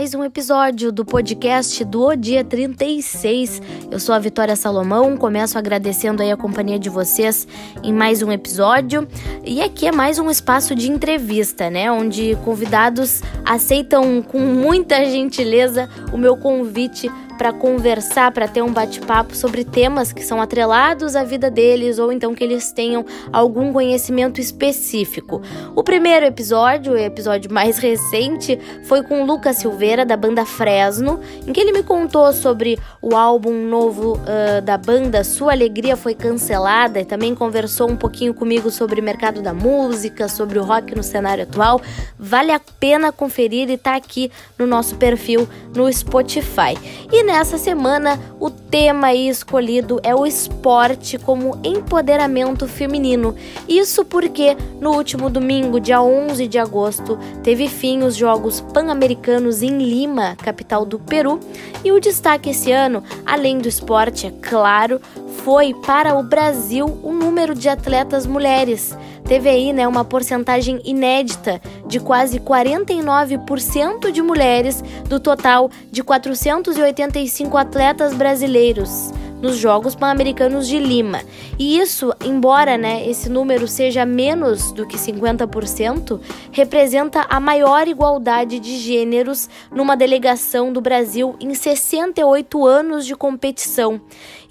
mais um episódio do podcast do Dia 36. Eu sou a Vitória Salomão, começo agradecendo aí a companhia de vocês em mais um episódio. E aqui é mais um espaço de entrevista, né? Onde convidados aceitam com muita gentileza o meu convite para conversar, para ter um bate-papo sobre temas que são atrelados à vida deles ou então que eles tenham algum conhecimento específico. O primeiro episódio, o episódio mais recente, foi com Lucas Silveira da banda Fresno, em que ele me contou sobre o álbum novo uh, da banda Sua Alegria Foi Cancelada e também conversou um pouquinho comigo sobre o mercado da música, sobre o rock no cenário atual. Vale a pena conferir e tá aqui no nosso perfil no Spotify. E nessa semana o tema escolhido é o esporte como empoderamento feminino. Isso porque no último domingo, dia 11 de agosto, teve fim os Jogos Pan-Americanos em Lima, capital do Peru, e o destaque esse ano, além do esporte, é claro, foi para o Brasil o número de atletas mulheres. Teve aí né, uma porcentagem inédita de quase 49% de mulheres do total de 485 atletas brasileiros nos Jogos Pan-Americanos de Lima. E isso, embora né, esse número seja menos do que 50%, representa a maior igualdade de gêneros numa delegação do Brasil em 68 anos de competição.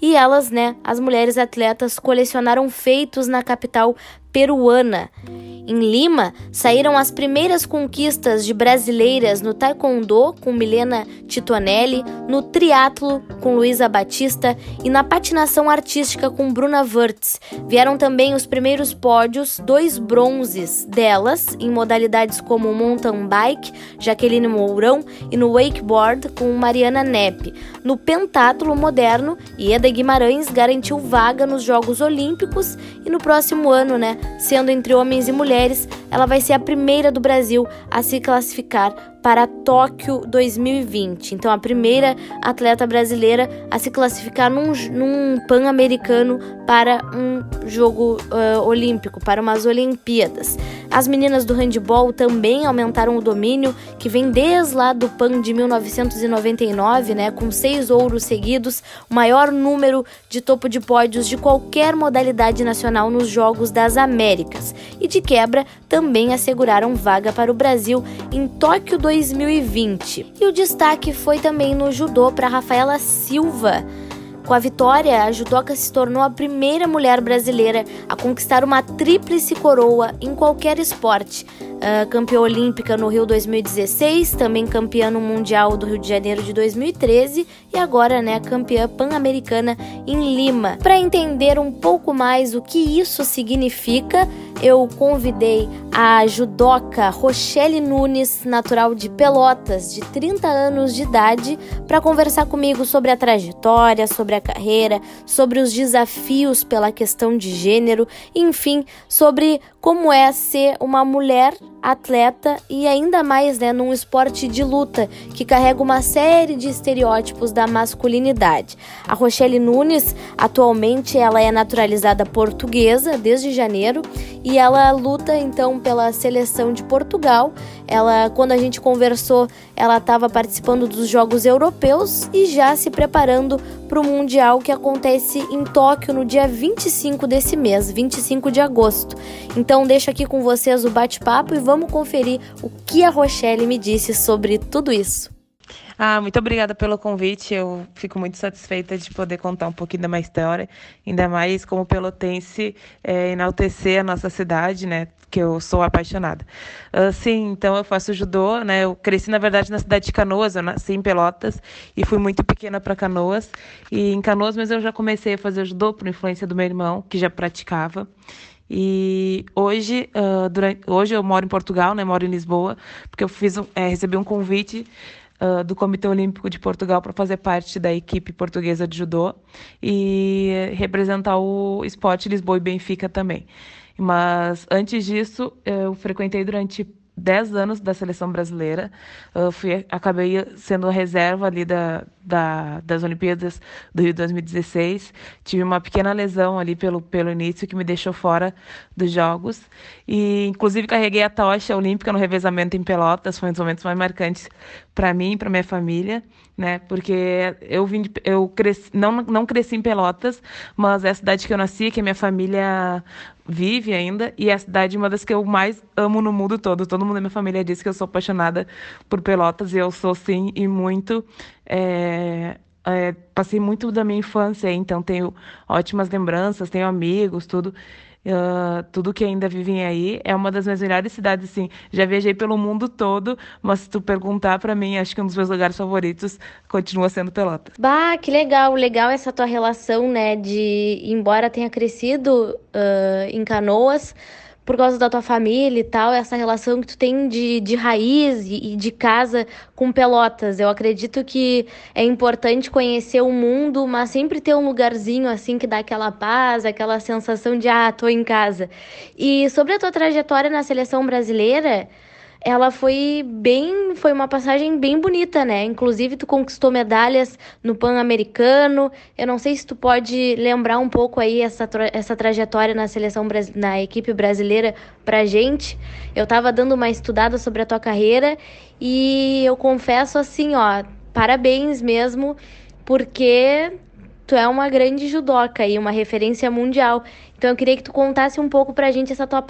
E elas, né, as mulheres atletas, colecionaram feitos na capital peruana. Em Lima, saíram as primeiras conquistas de brasileiras no taekwondo com Milena Titonelli, no triatlo com Luísa Batista e na patinação artística com Bruna Wirtz. Vieram também os primeiros pódios, dois bronzes delas em modalidades como mountain bike, Jaqueline Mourão, e no wakeboard com Mariana Nepp. No pentatlo moderno, Ieda Guimarães garantiu vaga nos Jogos Olímpicos e no próximo ano, né, sendo entre homens e mulheres ela vai ser a primeira do Brasil a se classificar para Tóquio 2020. Então, a primeira atleta brasileira a se classificar num, num Pan-Americano para um jogo uh, olímpico, para umas Olimpíadas. As meninas do handball também aumentaram o domínio, que vem desde lá do PAN de 1999, né, com seis ouros seguidos, o maior número de topo de pódios de qualquer modalidade nacional nos Jogos das Américas. E de quebra, também asseguraram vaga para o Brasil em Tóquio 2020. E o destaque foi também no judô para Rafaela Silva. Com a vitória, a judoca se tornou a primeira mulher brasileira a conquistar uma tríplice coroa em qualquer esporte, uh, campeã olímpica no Rio 2016, também campeã no Mundial do Rio de Janeiro de 2013 e agora, né, campeã pan-americana em Lima. Para entender um pouco mais o que isso significa, eu convidei a judoca Rochelle Nunes, natural de Pelotas, de 30 anos de idade, para conversar comigo sobre a trajetória, sobre a carreira, sobre os desafios pela questão de gênero, enfim, sobre como é ser uma mulher atleta e ainda mais né, num esporte de luta que carrega uma série de estereótipos da masculinidade. A Rochelle Nunes, atualmente, ela é naturalizada portuguesa desde janeiro e ela luta então pela seleção de Portugal. Ela, quando a gente conversou, ela estava participando dos Jogos Europeus e já se preparando para o Mundial que acontece em Tóquio no dia 25 desse mês, 25 de agosto. Então deixo aqui com vocês o bate-papo e vamos conferir o que a Rochelle me disse sobre tudo isso. Ah, muito obrigada pelo convite. Eu fico muito satisfeita de poder contar um pouquinho da minha história, ainda mais como pelotense, é, enaltecer a nossa cidade, né? Que eu sou apaixonada. Uh, sim, então eu faço judô, né? Eu cresci, na verdade, na cidade de Canoas, eu nasci em Pelotas e fui muito pequena para Canoas. E em Canoas, mas eu já comecei a fazer judô por influência do meu irmão, que já praticava. E hoje, uh, durante, hoje eu moro em Portugal, né? Moro em Lisboa, porque eu fiz é, recebi um convite uh, do Comitê Olímpico de Portugal para fazer parte da equipe portuguesa de judô e representar o esporte Lisboa e Benfica também. Mas antes disso, eu frequentei durante 10 anos da seleção brasileira. Uh, fui, acabei sendo reserva ali da, da, das Olimpíadas do Rio 2016. Tive uma pequena lesão ali pelo, pelo início que me deixou fora dos Jogos. E, inclusive, carreguei a tocha olímpica no revezamento em Pelotas. Foi um dos momentos mais marcantes para mim, para minha família, né? Porque eu vim, de, eu cresci, não não cresci em Pelotas, mas é a cidade que eu nasci, que a minha família vive ainda e é a cidade uma das que eu mais amo no mundo todo. Todo mundo da minha família diz que eu sou apaixonada por Pelotas e eu sou sim e muito é, é, passei muito da minha infância, então tenho ótimas lembranças, tenho amigos, tudo. Uh, tudo que ainda vivem aí é uma das minhas melhores cidades, assim. Já viajei pelo mundo todo, mas se tu perguntar para mim, acho que um dos meus lugares favoritos continua sendo Pelotas. Bah, que legal, legal essa tua relação, né, de embora tenha crescido uh, em Canoas, por causa da tua família e tal, essa relação que tu tem de, de raiz e, de casa com Pelotas. Eu acredito que é importante conhecer o mundo, mas sempre ter um lugarzinho assim que dá aquela paz, aquela sensação de, ah, tô em casa. E sobre a tua trajetória na seleção brasileira ela foi bem, foi uma passagem bem bonita, né? Inclusive tu conquistou medalhas no Pan-Americano. Eu não sei se tu pode lembrar um pouco aí essa, tra essa trajetória na seleção na equipe brasileira pra gente. Eu tava dando uma estudada sobre a tua carreira e eu confesso assim, ó, parabéns mesmo, porque tu é uma grande judoca e uma referência mundial. Então eu queria que tu contasse um pouco pra gente essa tua,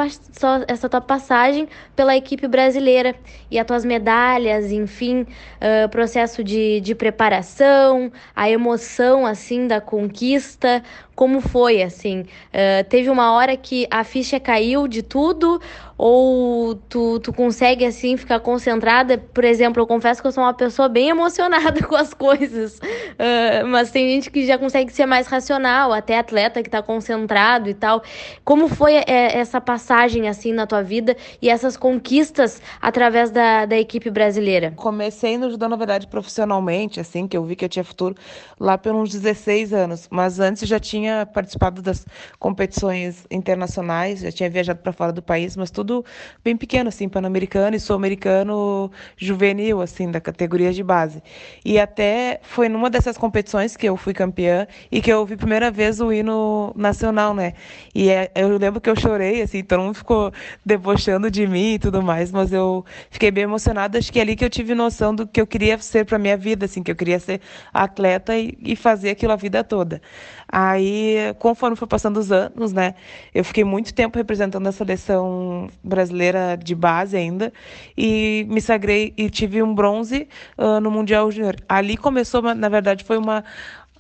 essa tua passagem pela equipe brasileira e as tuas medalhas, enfim, uh, processo de, de preparação, a emoção, assim, da conquista, como foi, assim? Uh, teve uma hora que a ficha caiu de tudo ou tu, tu consegue, assim, ficar concentrada? Por exemplo, eu confesso que eu sou uma pessoa bem emocionada com as coisas, uh, mas tem gente que já consegue ser mais racional, até atleta que tá concentrado e tal. Como foi é, essa passagem assim na tua vida e essas conquistas através da, da equipe brasileira? Comecei no judô, na verdade, profissionalmente, assim, que eu vi que eu tinha futuro lá pelos 16 anos, mas antes já tinha participado das competições internacionais, já tinha viajado para fora do país, mas tudo bem pequeno, assim, pan-americano e sul-americano juvenil, assim, da categoria de base. E até foi numa dessas competições que eu fui campeã e que eu ouvi primeira vez o hino nacional, né? E é, eu lembro que eu chorei, assim, todo mundo ficou debochando de mim e tudo mais, mas eu fiquei bem emocionada. Acho que é ali que eu tive noção do que eu queria ser para minha vida, assim, que eu queria ser atleta e, e fazer aquilo a vida toda. Aí, conforme foi passando os anos, né, eu fiquei muito tempo representando a seleção brasileira de base ainda e me sagrei e tive um bronze uh, no Mundial Júnior. Ali começou, na verdade, foi uma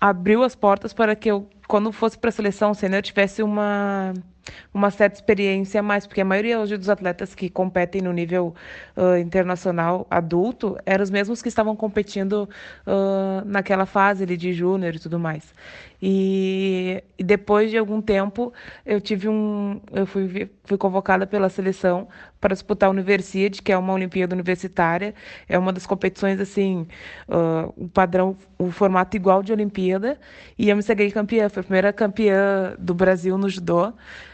abriu as portas para que eu quando fosse para a seleção sênior eu tivesse uma uma certa experiência a mais, porque a maioria hoje dos atletas que competem no nível uh, internacional adulto eram os mesmos que estavam competindo uh, naquela fase ali de júnior e tudo mais. E, e, depois de algum tempo eu tive um, eu fui, fui convocada pela seleção para disputar a Universiade, que é uma Olimpíada universitária, é uma das competições assim, uh, o padrão, o formato igual de Olimpíada, e eu me sagrei campeã, foi a primeira campeã do Brasil no judô.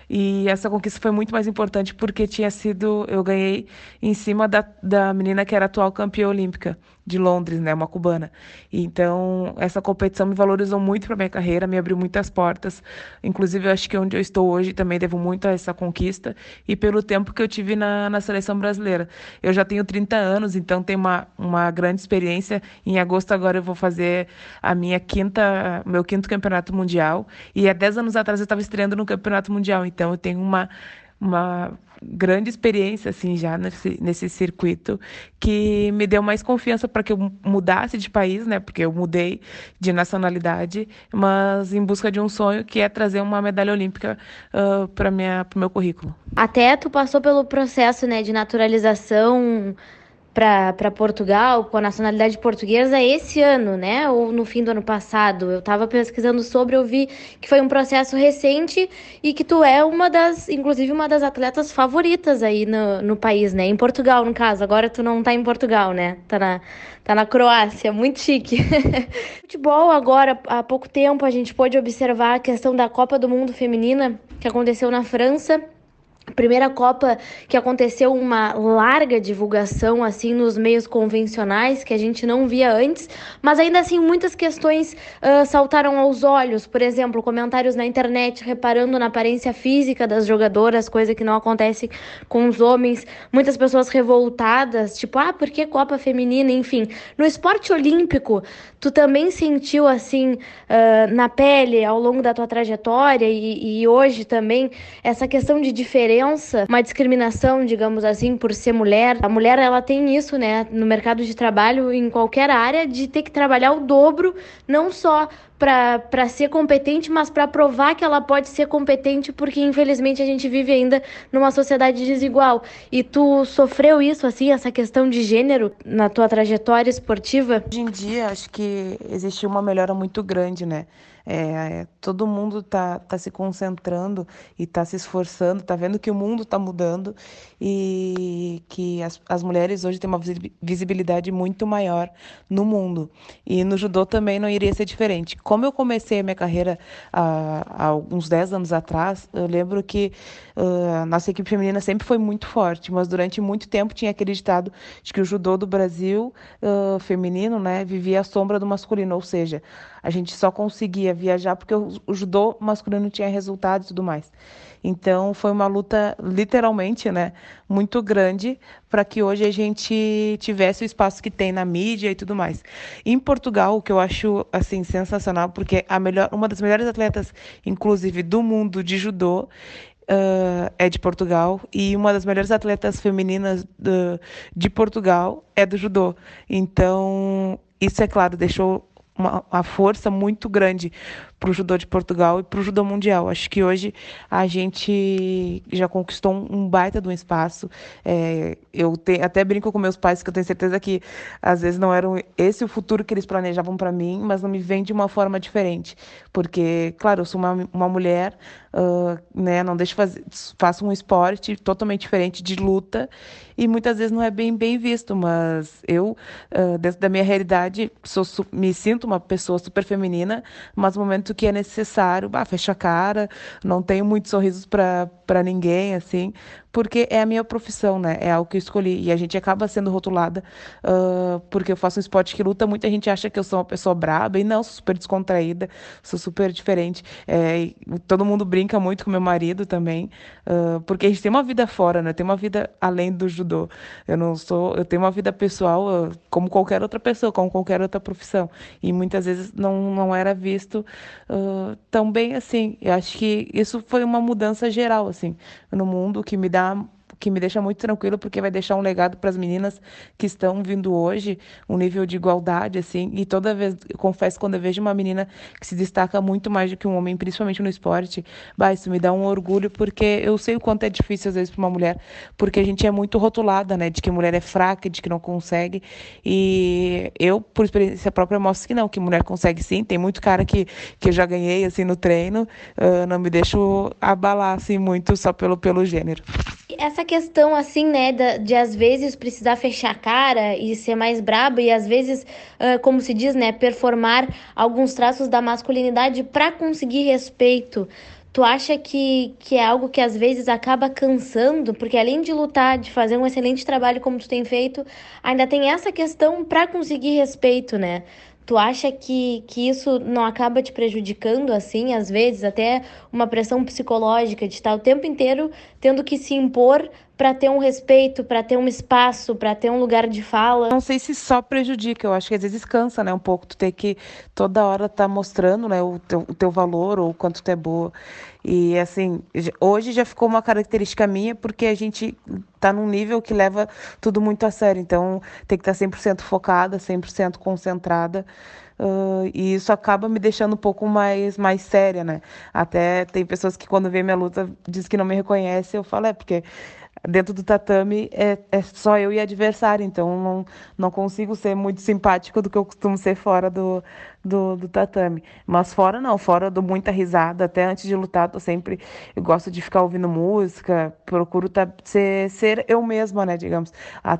E essa conquista foi muito mais importante porque tinha sido. Eu ganhei em cima da, da menina que era atual campeã olímpica de Londres, né? Uma cubana. Então, essa competição me valorizou muito para minha carreira, me abriu muitas portas. Inclusive, eu acho que onde eu estou hoje também devo muito a essa conquista e pelo tempo que eu tive na, na seleção brasileira. Eu já tenho 30 anos, então tenho uma, uma grande experiência. Em agosto, agora, eu vou fazer a minha quinta, meu quinto campeonato mundial. E há 10 anos atrás eu estava estreando no campeonato mundial. Então eu tenho uma, uma grande experiência assim já nesse, nesse circuito que me deu mais confiança para que eu mudasse de país, né? Porque eu mudei de nacionalidade, mas em busca de um sonho que é trazer uma medalha olímpica uh, para minha para o meu currículo. Até tu passou pelo processo, né, de naturalização para Portugal com a nacionalidade portuguesa esse ano, né? Ou no fim do ano passado. Eu estava pesquisando sobre, eu vi que foi um processo recente e que tu é uma das, inclusive uma das atletas favoritas aí no, no país, né? Em Portugal, no caso. Agora tu não tá em Portugal, né? Tá na, tá na Croácia, muito chique. Futebol, agora, há pouco tempo, a gente pôde observar a questão da Copa do Mundo Feminina que aconteceu na França primeira Copa que aconteceu uma larga divulgação assim nos meios convencionais que a gente não via antes, mas ainda assim muitas questões uh, saltaram aos olhos. Por exemplo, comentários na internet reparando na aparência física das jogadoras, coisa que não acontece com os homens. Muitas pessoas revoltadas, tipo, ah, por que Copa Feminina? Enfim, no esporte olímpico, tu também sentiu assim uh, na pele ao longo da tua trajetória e, e hoje também essa questão de diferença diferença, uma discriminação, digamos assim, por ser mulher. A mulher ela tem isso, né, no mercado de trabalho em qualquer área de ter que trabalhar o dobro, não só para ser competente, mas para provar que ela pode ser competente, porque infelizmente a gente vive ainda numa sociedade desigual. E tu sofreu isso, assim, essa questão de gênero na tua trajetória esportiva? Hoje em dia, acho que existe uma melhora muito grande, né? É, todo mundo está tá se concentrando e está se esforçando, está vendo que o mundo está mudando e que as, as mulheres hoje têm uma visibilidade muito maior no mundo. E no judô também não iria ser diferente. Como eu comecei a minha carreira há, há uns 10 anos atrás, eu lembro que uh, a nossa equipe feminina sempre foi muito forte, mas durante muito tempo tinha acreditado de que o judô do Brasil uh, feminino né, vivia à sombra do masculino, ou seja, a gente só conseguia viajar porque o, judô masculino tinha resultado e tudo mais. Então foi uma luta literalmente, né, muito grande para que hoje a gente tivesse o espaço que tem na mídia e tudo mais. Em Portugal, o que eu acho assim sensacional, porque a melhor, uma das melhores atletas, inclusive do mundo de judô, Uh, é de Portugal e uma das melhores atletas femininas do, de Portugal é do judô. Então, isso, é claro, deixou uma, uma força muito grande para o judô de Portugal e para o judô mundial. Acho que hoje a gente já conquistou um, baita de um espaço. É, eu te, até brinco com meus pais que eu tenho certeza que às vezes não era esse o futuro que eles planejavam para mim, mas não me vem de uma forma diferente, porque claro, eu sou uma, uma mulher, uh, né, não deixo fazer, faço um esporte totalmente diferente de luta e muitas vezes não é bem bem visto, mas eu uh, dentro da minha realidade sou me sinto uma pessoa super feminina, mas no momento que é necessário, bah, fecha a cara, não tenho muitos sorrisos para ninguém, assim, porque é a minha profissão, né? É algo que eu escolhi. E a gente acaba sendo rotulada uh, porque eu faço um esporte que luta. Muita gente acha que eu sou uma pessoa braba, e não, sou super descontraída, sou super diferente. É, todo mundo brinca muito com meu marido também, uh, porque a gente tem uma vida fora, né? Tem uma vida além do judô. Eu não sou, eu tenho uma vida pessoal uh, como qualquer outra pessoa, como qualquer outra profissão. E muitas vezes não, não era visto tão bem assim. Eu acho que isso foi uma mudança geral, assim, no mundo que me dá um, que me deixa muito tranquilo porque vai deixar um legado para as meninas que estão vindo hoje, um nível de igualdade assim. E toda vez, eu confesso quando eu vejo uma menina que se destaca muito mais do que um homem, principalmente no esporte, bah, isso me dá um orgulho porque eu sei o quanto é difícil às vezes para uma mulher, porque a gente é muito rotulada, né, de que mulher é fraca, de que não consegue. E eu, por experiência própria, mostro que não, que mulher consegue sim. Tem muito cara que que eu já ganhei assim no treino, uh, não me deixo abalar assim muito só pelo pelo gênero essa questão, assim, né, de, de, às vezes precisar fechar a cara e ser mais braba e às vezes, uh, como se diz, né, performar alguns traços da masculinidade para conseguir respeito. Tu acha que, que é algo que às vezes acaba cansando? Porque além de lutar, de fazer um excelente trabalho como tu tem feito, ainda tem essa questão para conseguir respeito, né? Tu acha que, que isso não acaba te prejudicando, assim, às vezes, até uma pressão psicológica de estar o tempo inteiro tendo que se impor para ter um respeito, para ter um espaço, para ter um lugar de fala. Não sei se só prejudica, eu acho que às vezes cansa, né, um pouco, tu ter que toda hora estar tá mostrando, né, o teu, o teu valor ou o quanto tu é boa. E assim, hoje já ficou uma característica minha porque a gente tá num nível que leva tudo muito a sério, então tem que estar tá 100% focada, 100% concentrada. Uh, e isso acaba me deixando um pouco mais, mais séria, né? Até tem pessoas que quando vê minha luta diz que não me reconhece, eu falo, é porque dentro do tatame é, é só eu e adversário, então não, não consigo ser muito simpático do que eu costumo ser fora do, do, do tatame. Mas fora não, fora dou muita risada, até antes de lutar, tô sempre, eu gosto de ficar ouvindo música, procuro tá, ser, ser eu mesma, né, digamos. A,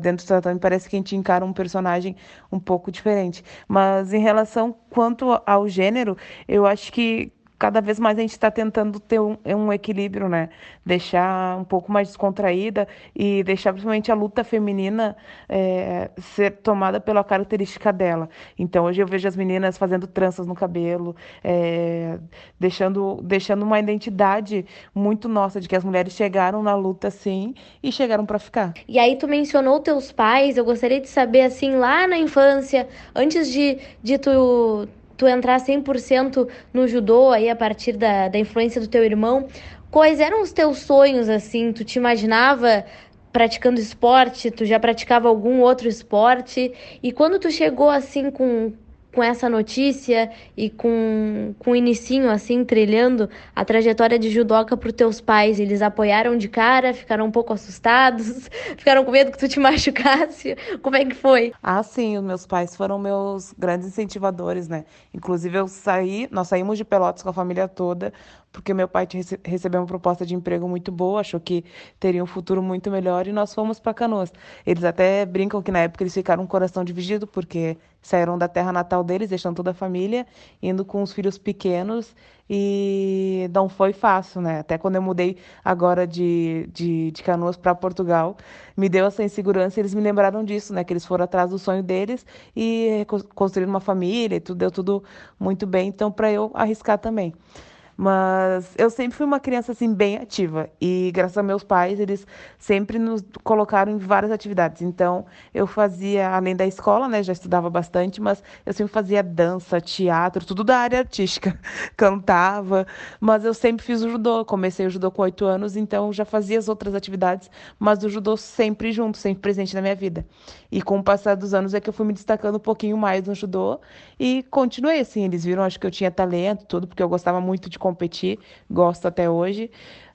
dentro do tatame parece que a gente encara um personagem um pouco diferente. Mas em relação quanto ao gênero, eu acho que cada vez mais a gente está tentando ter um, um, equilíbrio, né? Deixar um pouco mais descontraída e deixar principalmente a luta feminina é, ser tomada pela característica dela. Então hoje eu vejo as meninas fazendo tranças no cabelo, é, deixando, deixando uma identidade muito nossa de que as mulheres chegaram na luta assim e chegaram para ficar. E aí tu mencionou teus pais, eu gostaria de saber assim lá na infância, antes de, de tu tu entrar 100% no judô aí a partir da, da influência do teu irmão, quais eram os teus sonhos assim? Tu te imaginava praticando esporte? Tu já praticava algum outro esporte? E quando tu chegou assim com com essa notícia e com, com o inicinho, assim, trilhando a trajetória de judoca para os teus pais? Eles apoiaram de cara, ficaram um pouco assustados, ficaram com medo que tu te machucasse? Como é que foi? Ah, sim, os meus pais foram meus grandes incentivadores, né? Inclusive, eu saí, nós saímos de Pelotas com a família toda, porque meu pai recebeu uma proposta de emprego muito boa, achou que teria um futuro muito melhor e nós fomos para Canoas. Eles até brincam que na época eles ficaram o coração dividido, porque saíram da terra natal deles, deixando toda a família, indo com os filhos pequenos e não foi fácil, né? Até quando eu mudei agora de, de, de Canoas para Portugal, me deu essa insegurança eles me lembraram disso, né? Que eles foram atrás do sonho deles e construíram uma família e tudo deu tudo muito bem, então para eu arriscar também. Mas eu sempre fui uma criança assim bem ativa e graças a meus pais, eles sempre nos colocaram em várias atividades. Então, eu fazia além da escola, né, já estudava bastante, mas eu sempre fazia dança, teatro, tudo da área artística. Cantava, mas eu sempre fiz o judô. Comecei o judô com oito anos, então já fazia as outras atividades, mas o judô sempre junto, sempre presente na minha vida. E com o passar dos anos é que eu fui me destacando um pouquinho mais no judô e continuei assim. Eles viram, acho que eu tinha talento, tudo, porque eu gostava muito de competir, gosto até hoje.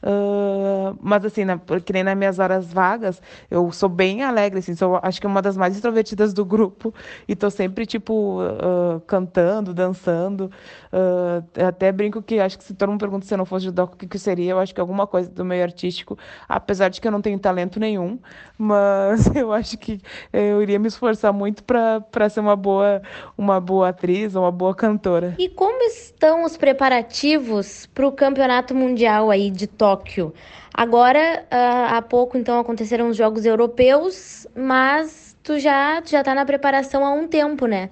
Uh, mas assim, na, que nem nas minhas horas vagas, eu sou bem alegre, assim, sou acho que uma das mais extrovertidas do grupo e tô sempre, tipo, uh, cantando, dançando. Uh, até brinco que acho que se todo mundo pergunta se eu não fosse judô, o que, que seria, eu acho que alguma coisa do meio artístico, apesar de que eu não tenho talento nenhum, mas eu acho que eu iria me esforçar muito para ser uma boa, uma boa atriz, uma boa cantora. E como estão os preparativos para o campeonato mundial aí de Tóquio? Tóquio. Agora, uh, há pouco, então, aconteceram os Jogos Europeus, mas tu já, tu já tá na preparação há um tempo, né?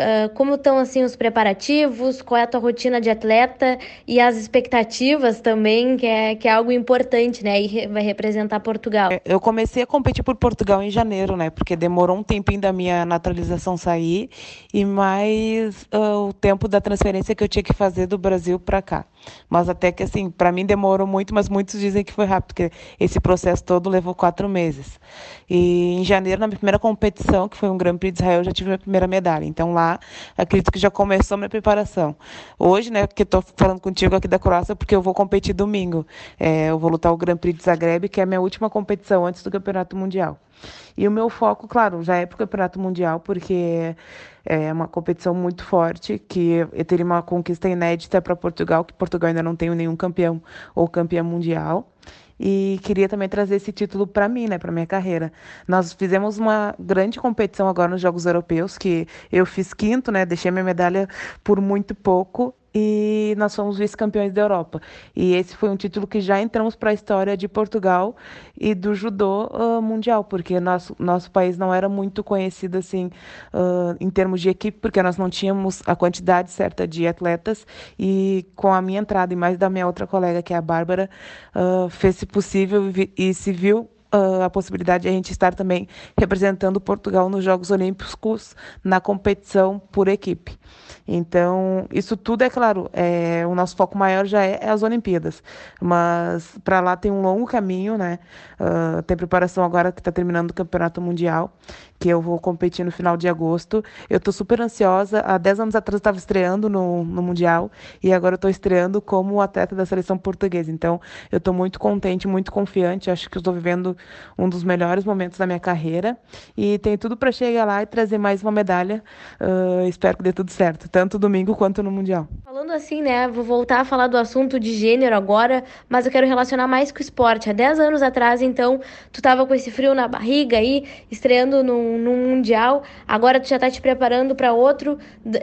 Uh, como estão assim os preparativos, qual é a tua rotina de atleta e as expectativas também, que é, que é algo importante, né? E vai representar Portugal. É, eu comecei a competir por Portugal em janeiro, né? Porque demorou um tempinho da minha naturalização sair e mais uh, o tempo da transferência que eu tinha que fazer do Brasil para cá. Mas até que assim, para mim demorou muito, mas muitos dizem que foi rápido, porque esse processo todo levou quatro meses. E em janeiro, na minha primeira competição, que foi um Grand Prix de Israel, eu já tive minha primeira medalha. Então lá, acredito que já começou minha preparação. Hoje, né, que estou falando contigo aqui da Croácia, porque eu vou competir domingo. É, eu vou lutar o Grand Prix de Zagreb, que é a minha última competição antes do Campeonato Mundial. E o meu foco, claro, já é para o Campeonato Mundial, porque é uma competição muito forte, que eu teria uma conquista inédita para Portugal, que Portugal ainda não tem nenhum campeão ou campeã mundial. E queria também trazer esse título para mim, né, para minha carreira. Nós fizemos uma grande competição agora nos Jogos Europeus, que eu fiz quinto, né, deixei minha medalha por muito pouco e nós fomos vice-campeões da Europa. E esse foi um título que já entramos para a história de Portugal e do judô uh, mundial, porque nosso, nosso país não era muito conhecido assim uh, em termos de equipe, porque nós não tínhamos a quantidade certa de atletas e com a minha entrada e mais da minha outra colega, que é a Bárbara, uh, fez-se possível e se viu uh, a possibilidade de a gente estar também representando Portugal nos Jogos Olímpicos na competição por equipe. Então, isso tudo é claro, é, o nosso foco maior já é, é as Olimpíadas, mas para lá tem um longo caminho, né? Uh, tem preparação agora que está terminando o Campeonato Mundial, que eu vou competir no final de agosto. Eu estou super ansiosa. Há 10 anos atrás estava estreando no, no Mundial e agora estou estreando como atleta da seleção portuguesa. Então, eu estou muito contente, muito confiante. Acho que estou vivendo um dos melhores momentos da minha carreira e tenho tudo para chegar lá e trazer mais uma medalha. Uh, espero que dê tudo certo, tanto domingo quanto no Mundial falando assim, né? Vou voltar a falar do assunto de gênero agora, mas eu quero relacionar mais com o esporte. Há 10 anos atrás, então, tu tava com esse frio na barriga aí, estreando num Mundial, agora tu já tá te preparando para outro.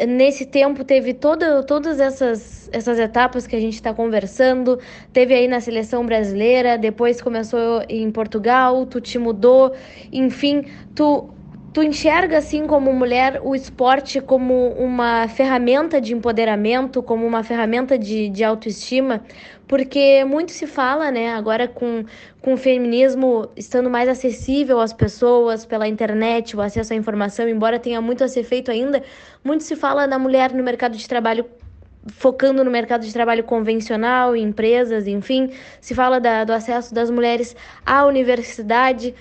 Nesse tempo teve todo, todas essas, essas etapas que a gente está conversando, teve aí na seleção brasileira, depois começou em Portugal, tu te mudou, enfim, tu Tu enxerga, assim, como mulher, o esporte como uma ferramenta de empoderamento, como uma ferramenta de, de autoestima? Porque muito se fala, né, agora com, com o feminismo estando mais acessível às pessoas pela internet, o acesso à informação, embora tenha muito a ser feito ainda, muito se fala da mulher no mercado de trabalho focando no mercado de trabalho convencional, em empresas, enfim, se fala da, do acesso das mulheres à universidade.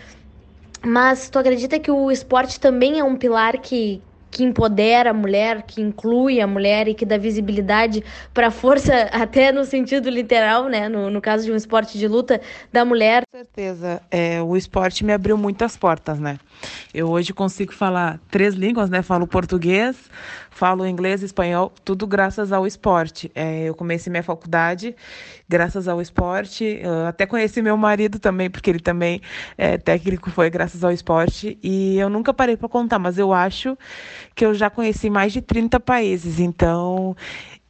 Mas tu acredita que o esporte também é um pilar que, que empodera a mulher, que inclui a mulher e que dá visibilidade para a força, até no sentido literal, né? No, no caso de um esporte de luta, da mulher. Com certeza. É, o esporte me abriu muitas portas, né? Eu hoje consigo falar três línguas, né? Falo português, falo inglês, espanhol, tudo graças ao esporte. É, eu comecei minha faculdade graças ao esporte. Até conheci meu marido também, porque ele também é técnico, foi graças ao esporte. E eu nunca parei para contar, mas eu acho que eu já conheci mais de 30 países. Então,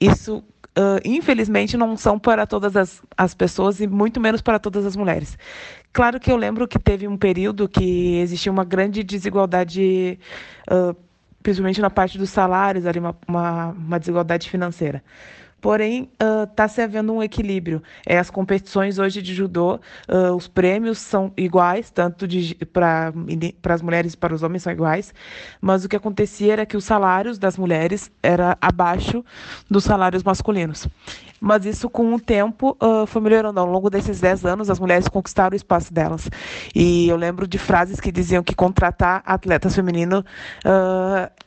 isso Uh, infelizmente, não são para todas as, as pessoas e muito menos para todas as mulheres. Claro que eu lembro que teve um período que existia uma grande desigualdade, uh, principalmente na parte dos salários, ali uma, uma, uma desigualdade financeira. Porém, está uh, se havendo um equilíbrio. É, as competições hoje de judô, uh, os prêmios são iguais, tanto para as mulheres e para os homens são iguais, mas o que acontecia era que os salários das mulheres era abaixo dos salários masculinos. Mas isso, com o tempo, uh, foi melhorando. Ao longo desses 10 anos, as mulheres conquistaram o espaço delas. E eu lembro de frases que diziam que contratar atletas femininos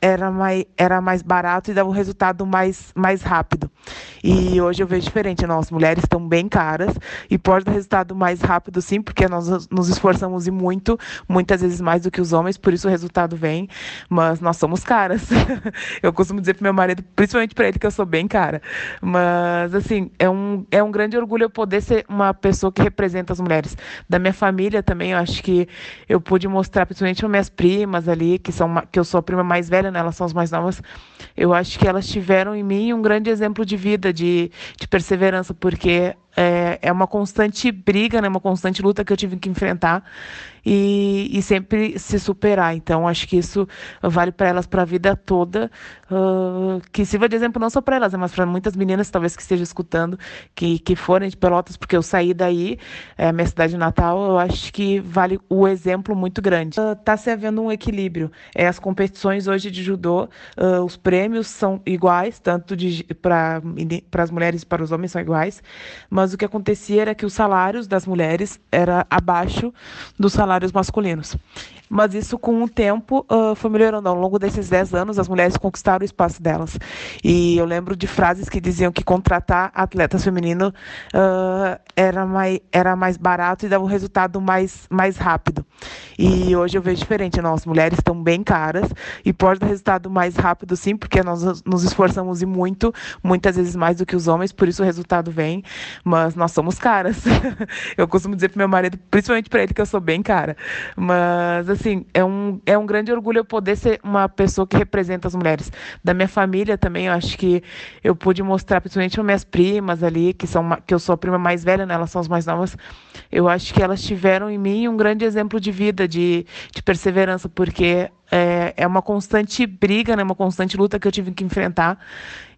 era, mais, era mais barato e dava um resultado mais, mais rápido. E hoje eu vejo diferente. Não, as mulheres estão bem caras e pode dar resultado mais rápido, sim, porque nós nos esforçamos e muito, muitas vezes mais do que os homens, por isso o resultado vem. Mas nós somos caras. eu costumo dizer para meu marido, principalmente para ele, que eu sou bem cara. Mas assim, é um, é um grande orgulho eu poder ser uma pessoa que representa as mulheres. Da minha família também, eu acho que eu pude mostrar, principalmente as minhas primas ali, que, são, que eu sou a prima mais velha, né? elas são as mais novas. Eu acho que elas tiveram em mim um grande exemplo de vida, de, de perseverança, porque é, é uma constante briga, né? uma constante luta que eu tive que enfrentar e, e sempre se superar. Então, acho que isso vale para elas para a vida toda, uh, que sirva de exemplo não só para elas, né, mas para muitas meninas, talvez que estejam escutando, que, que forem de Pelotas, porque eu saí daí, é minha cidade natal, eu acho que vale o exemplo muito grande. Está uh, se havendo um equilíbrio. É, as competições hoje de judô, uh, os prêmios são iguais, tanto para as mulheres e para os homens são iguais, mas o que acontecia era que os salários das mulheres era abaixo dos salários masculinos. Mas isso, com o tempo, uh, foi melhorando. Ao longo desses 10 anos, as mulheres conquistaram o espaço delas. E eu lembro de frases que diziam que contratar atletas femininos uh, era, mais, era mais barato e dava um resultado mais, mais rápido. E hoje eu vejo diferente. Não, as mulheres estão bem caras e pode dar resultado mais rápido, sim, porque nós nos esforçamos e muito, muitas vezes mais do que os homens, por isso o resultado vem. Mas nós somos caras. eu costumo dizer para meu marido, principalmente para ele, que eu sou bem cara. Mas, assim, é um, é um grande orgulho eu poder ser uma pessoa que representa as mulheres. Da minha família também, eu acho que eu pude mostrar, principalmente as minhas primas ali, que, são, que eu sou a prima mais velha, né? elas são as mais novas. Eu acho que elas tiveram em mim um grande exemplo de vida, de, de perseverança, porque é, é uma constante briga, né? uma constante luta que eu tive que enfrentar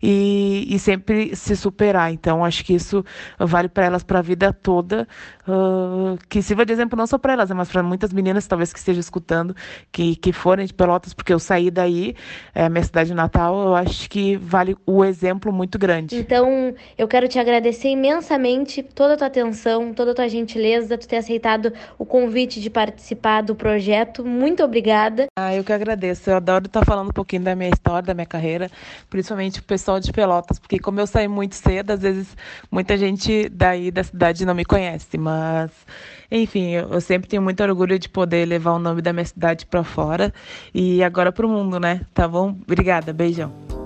e, e sempre se superar. Então, acho que isso vale para elas para a vida toda, uh, que sirva de exemplo não só para elas, né, mas para muitas meninas talvez que estejam escutando, que, que forem de Pelotas, porque eu saí daí, é minha cidade natal, eu acho que vale o exemplo muito grande. Então, eu quero te agradecer imensamente toda a tua atenção, toda a tua gentileza, tu ter aceitado o convite de participar do projeto. Muito obrigada. Ah, eu que agradeço. Eu adoro estar falando um pouquinho da minha história, da minha carreira, principalmente o pessoal de Pelotas, porque como eu saí muito cedo, às vezes muita gente daí da cidade não me conhece, mas enfim, eu, sempre tenho muito orgulho de poder levar o nome da minha cidade para fora e agora para o mundo, né? Tá bom? Obrigada, beijão.